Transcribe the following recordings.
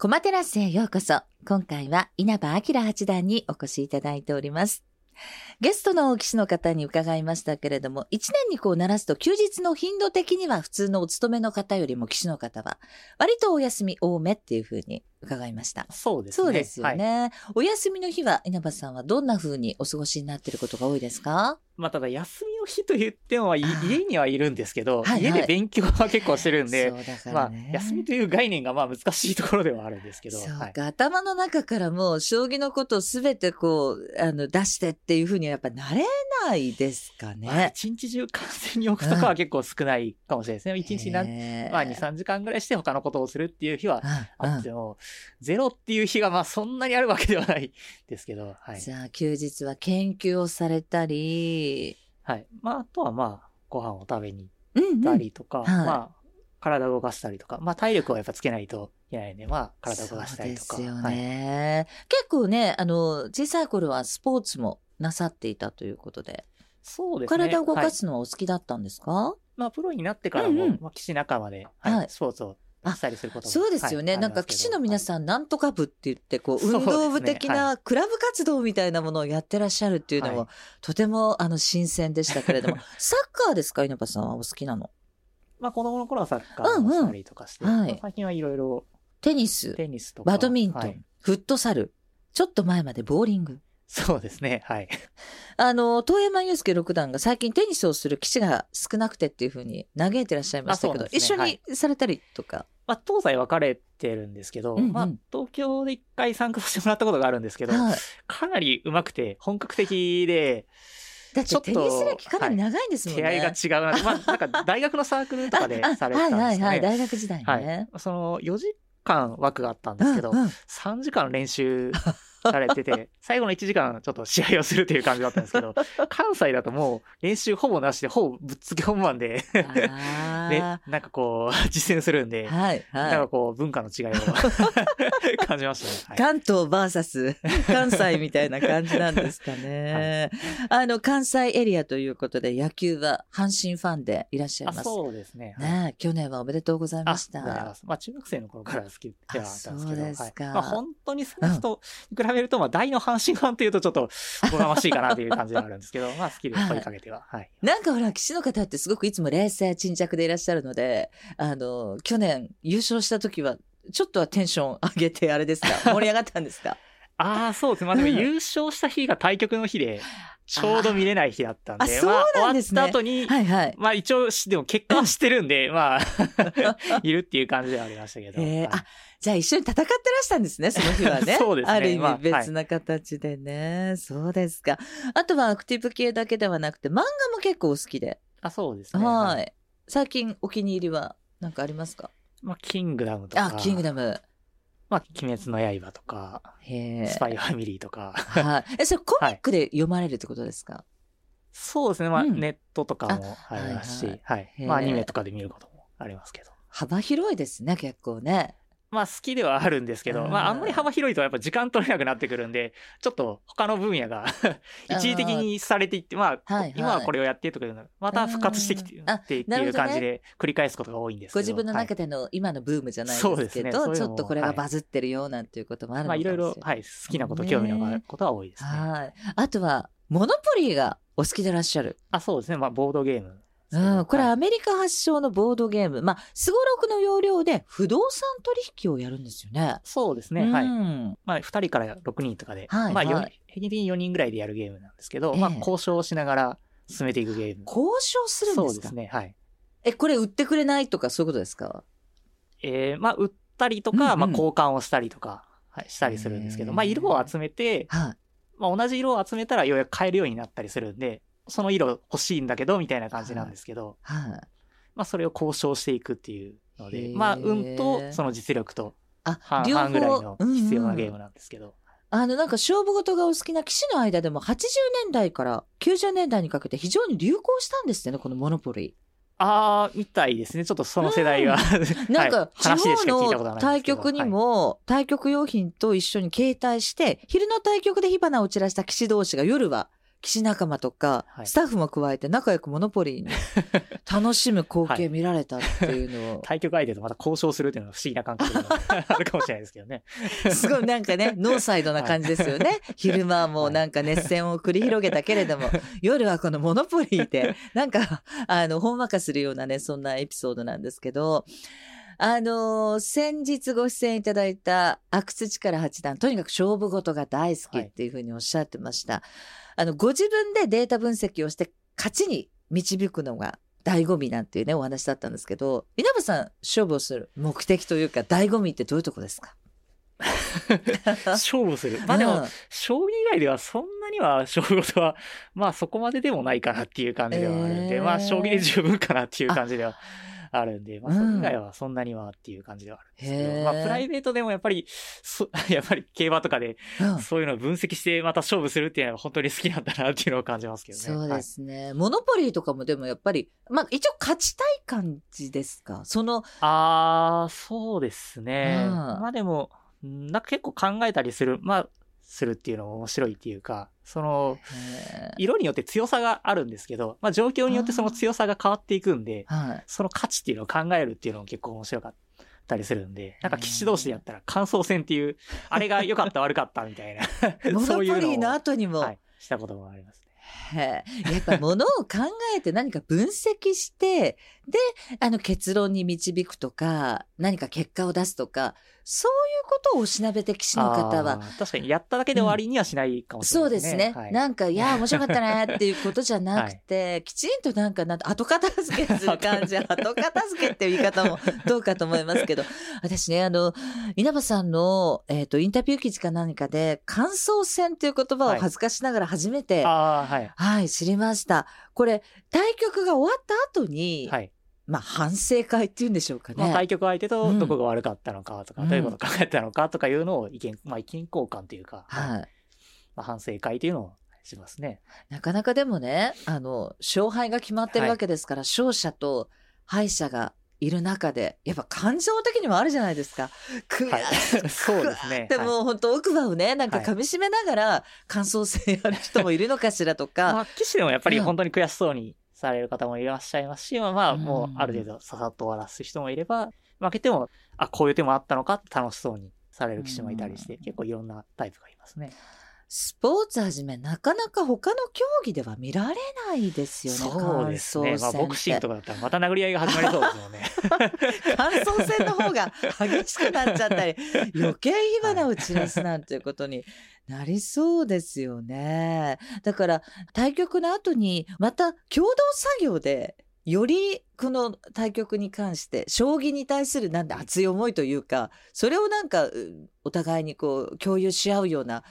コマテラスへようこそ。今回は稲葉明八段にお越しいただいております。ゲストの棋士の方に伺いましたけれども、一年にこう鳴らすと休日の頻度的には普通のお勤めの方よりも棋士の方は割とお休み多めっていうふうに伺いました。そうですね。そうですよはいね。お休みの日は稲葉さんはどんなふうにお過ごしになっていることが多いですか？まあ、ただ休みの日と言っても、家にはいるんですけど、はいはい家で勉強は結構してるんで、そうだかまあ休みという概念がまあ難しいところではあるんですけど、そうはいか、頭の中からもう将棋のことをすべてこう、あの、出してっていうふうにはやっぱなれないですかまあね。一日中完全に置くとかは結構少ないかもしれないですね。一日何、へーまあ2、3時間ぐらいして他のことをするっていう日はうんあっても、ゼロっていう日がまあそんなにあるわけではないですけど、はい。じゃあ休日は研究をされたり、はい。まあ、あとはまあ、ご飯を食べにうん行ったりとか、はいまあ、体を動かしたりとか、まあ体力をやっぱつけないといけないんで、まあ体を動かしたりとか。そうですよはい。ね、結構ね、あの、小さい頃はスポーツもなさっていたということで、そうですね。体を動はい。かすのはお好きだったんですか、まあ、プロになってからも、うんうん。まあ、騎士仲間で、はいはい。スポーツをしたりすることもそうですよね。はいなんか、棋士の皆ん、さん、なんとか部って言って、こう、運動部的はなクラブ活動みたいなものをやってらっしゃるっていうのも、はい。とても、あの、新鮮でしたけれども、サッカーですか？稲葉さんはお好きなの。まあ、子供の頃はサッカーをしたりとかして、うんうん最近はいろいろテニス、テニスとか。バドミントン、はい。フットサル、ちょっと前までボーリング。そうですね。はい。あの、遠山祐介六段が最近テニスをする棋士が少なくてっていうふうに嘆いてらっしゃいましたけど、あそうなんです一緒ねにされたりとか？まあ、東西分かれてるんですけど、うんうんまあ、東京で一回参加させてもらったことがあるんですけど、はい。かなり上手くて、本格的で、だってちょっとテニス歴かなり長いんですもんね。手合いが違うな。まあ、なんか大学のサークルとかでされてたんですはいはいはい。大学時代はいね。その4時間枠があったんですけど、うんうん3時間練習されてて、最後の1時間ちょっと試合をするという感じだったんですけど、関西だともう練習ほぼなしで、ほぼぶっつけ本番で、あねー、なんかこう、実践するんで、はいなんはかこう、文化の違いを 感じましたね。い。関東バーサス関西みたいな感じなんですかね。あの、関西エリアということで野球は阪神ファンでいらっしゃいあます。そうですね。はいねえ去年はおめでとうございあ、ましたあま。あ、中学生の頃から好きではあったんですけど、あそうですかはいまあ、本当にその人に比べると、まあ、大の阪神ファンというとちょっと、おがましいかなという感じではあるんですけど、まあ、好きで追いかけては、はい。なんかほら、騎士の方ってすごくいつも冷静沈着でいらっしゃるので、あの、去年優勝した時は、ちょっとはテンション上げて、あれですか？盛り上がったんですか？ああ、そうですね。まあ、でもうん優勝した日が対局の日で、ちょうど見れない日だったんで、あーあまあ、そうなんですね終わった後に、はいはい。まあ一応し、でも結果は知ってるんで、まあ、いるっていう感じではありましたけど。えあ、じゃあ一緒に戦ってらしたんですね、その日はね。そうですねある意まあ味別な形でね。そうですか。あとはアクティブ系だけではなくて、漫画も結構お好きで。あ、そうですね。はい。い。最近お気に入りは何かありますか？まあ、キングダムとか。あ、キングダム。まあ、鬼滅の刃とか。スパイファミリーとか。はい。え、それコミックで読まれるってことですか、そうですね。まあ、うんネットとかもありますし、あははいい。まあ、アニメとかで見ることもありますけど。幅広いですね、結構ね。まあ、好きではあるんですけど、うんまあ、あんまり幅広いとやっぱ時間取れなくなってくるんで、ちょっと他の分野が 一時的にされていって、まあ、はいはい今はこれをやってとかいうのまた復活してきてっていう感じで繰り返すことが多いんですけど。ご自分のはい中での今のブームじゃないでけど、ねちょっとこれがバズってるよなんていうこともあるのまあ、かもしれない。いろいろ、はい、好きなこと、興味のあることは多いですね。はい。あとは、モノポリーがお好きでいらっしゃる。あ、そうですね。まあ、ボードゲームうど。ん。これはいアメリカ発祥のボードゲーム。まあ、すごろくの要領で不動産取引をやるんですよね。そうですね。はい。うん。まあ、2人から6人とかで、はいまあ、平均的に4人ぐらいでやるゲームなんですけど、ええまあ、交渉をしながら進めていくゲーム。交渉するんですか？そうですね。はい。え、これ売ってくれないとかそういうことですか？えーまあ、売ったりとか、うんうんまあ、交換をしたりとか、はい、したりするんですけど、まあ、色を集めて、はい。まあ、同じ色を集めたらようやく買えるようになったりするんで、その色欲しいんだけど、みたいな感じなんですけど、はい。まあ、それを交渉していくっていうのへで、えまあ、運とその実力とあ半、両々ぐらいのうんうん必要なゲームなんですけど、あの、なんか勝負事がお好きな棋士の間でも80年代から90年代にかけて非常に流行したんですってね、このモノポリ。あー、みたいですね。ちょっとその世代は、ー。なんか、はい地方の対局にも、対局用品と一緒に携帯して、昼の対局で火花を散らした棋士同士が夜は棋士仲間とか、はいスタッフも加えて仲良くモノポリーに 楽しむ光景見られたっていうのを、対局相手とまた交渉するっていうのは不思議な感覚が あるかもしれないですけどね。すごいなんかね、ノーサイドな感じですよね。昼間はもうなんか熱戦を繰り広げたけれども、夜はこのモノポリーで、なんか、あの、ほんわかするようなね、そんなエピソードなんですけど、あのー先日ご出演いただいた阿久津力八段、とにかく勝負事が大好きっていうふうにおっしゃってました。あの、ご自分でデータ分析をして勝ちに導くのが醍醐味なんていうね、お話だったんですけど、稲葉さん、勝負をする目的というか、醍醐味ってどういうとこですか？勝負する。まあでも、うん。将棋以外ではそんなには勝負事は、まあそこまででもないかなっていう感じではあるんで、えー。まあ将棋で十分かなっていう感じでは あるんで、まあそうん。れ以外はそんなにはっていう感じではあるんですけど、へー。まあプライベートでもやっぱり、そ やっぱり競馬とかでうん。そういうのを分析してまた勝負するっていうのは本当に好きなんだなっていうのを感じますけどね。そうですね、モノポリーとかもでもやっぱり、まあ一応勝ちたい感じですか？その、ああ、そうですね。うん。まあでも、んなんか結構考えたりする、まあ、するっていうのも面白いっていうか、その、え色によって強さがあるんですけど、まあ状況によってその強さが変わっていくんで、ー。はい。その価値っていうのを考えるっていうのも結構面白かったりするんで、なんか棋士同士でやったら感想戦っていう、あれが良かった悪かったみたいな、モノポそういうリーののを、後にも、はい、したこともありますね。やっぱ物を考えて何か分析して、で、あの結論に導くとか、何か結果を出すとか、そういうことをおしなべて棋士の方は確かにやっただけで終わりにはしないかもしれないそうですね。はいなんか、いや、面白かったねっていうことじゃなくて、きちんとなんか、なん後片付けする 感じ、後片付けっていう言い方もどうかと思いますけど、私ね、あの、稲葉さんの、えっ、と、インタビュー記事か何かで、感想戦っていう言葉をはい恥ずかしながら初めて、はい。はい、知りました。これ、対局が終わった後に、はい。まあ、反省会っていうんでしょうかね。まあ、対局相手うんとどこが悪かったのかとか、うんどういうことを考えたのかとかいうのを意見、まあ意見交換というか、はい。まあ、反省会というのをしますね。なかなかでもね、あの、勝敗が決まってるわけですから、勝者と敗者がいる中で、やっぱ感情的にもあるじゃないですか。悔はい。そうですね。ではいも本当奥歯をね、なんかはい噛み締めながら感想戦やる人もいるのかしらとか、まあ、棋士でもやっぱりうん本当に悔しそうにされる方もいらっしゃいますし、まあまあ、うんもうある程度ささっと終わらす人もいれば、負けても、あ、こういう手もあったのかって楽しそうにされる棋士もいたりして、うん結構いろんなタイプがいますね。スポーツはじめなかなか他の競技では見られないですよね。そうですね。まあ、ボクシングとかだったらまた殴り合いが始まりそうですよね。感想戦の方が激しくなっちゃったり、余計火花を散らすなんていうことになりそうですよね。だから対局の後にまた共同作業でよりこの対局に関して将棋に対するなんで熱い思いというかそれをなんかうお互いにこう共有し合うような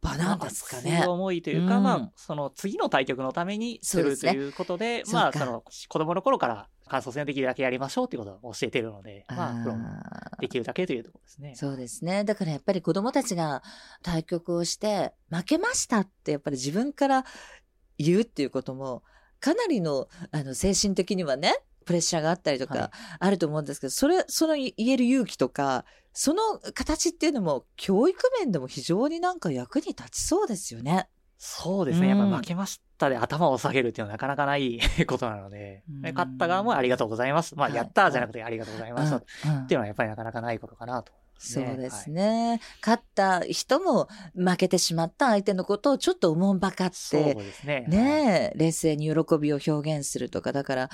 場なんですかね。思いというか、うん。まあ、その次の対局のためにするということで、そうか。まあ、その子供の頃から感想戦をできるだけやりましょうということを教えているので、まあ、できるだけというところですね。そうですね。だからやっぱり子供たちが対局をして負けましたってやっぱり自分から言うっていうこともかなりのあの精神的にはねプレッシャーがあったりとはい。かあると思うんですけど、それその言える勇気とかその形っていうのも教育面でも非常になんか役に立ちそうですよね。そうですね。やっぱ負けましたで頭を下げるっていうのはなかなかない ことなので、うん。勝った側もありがとうございます。まあ、はい。やったーじゃなくてありがとうございましたっうん。うん。ていうのはやっぱりなかなかないことかなと。思いそうね。ですね、勝った人も負けてしまった相手のことをちょっとおもんばかってですね。はい冷静に喜びを表現するとか、だから、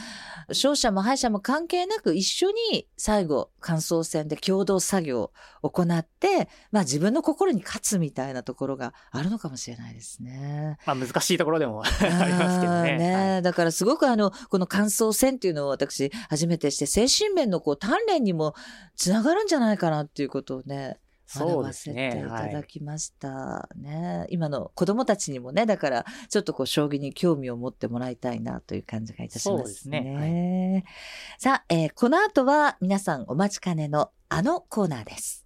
勝者も敗者も関係なく一緒に最後、感想戦で共同作業を行って、まあ自分の心に勝つみたいなところがあるのかもしれないですね。まあ、難しいところでも ありますけどあーね。はいだからすごくあの、この感想戦っていうのを私初めてして、精神面のこう鍛錬にもつながるんじゃないかなっていうことをね、学そうばせてい。ただはい。きましたね。今の子供たちにもね、だからちょっとこう将棋に興味を持ってもらいたいなという感じがいたしますね。そうですねさあ、えーこの後は皆さんお待ちかねのあのコーナーです。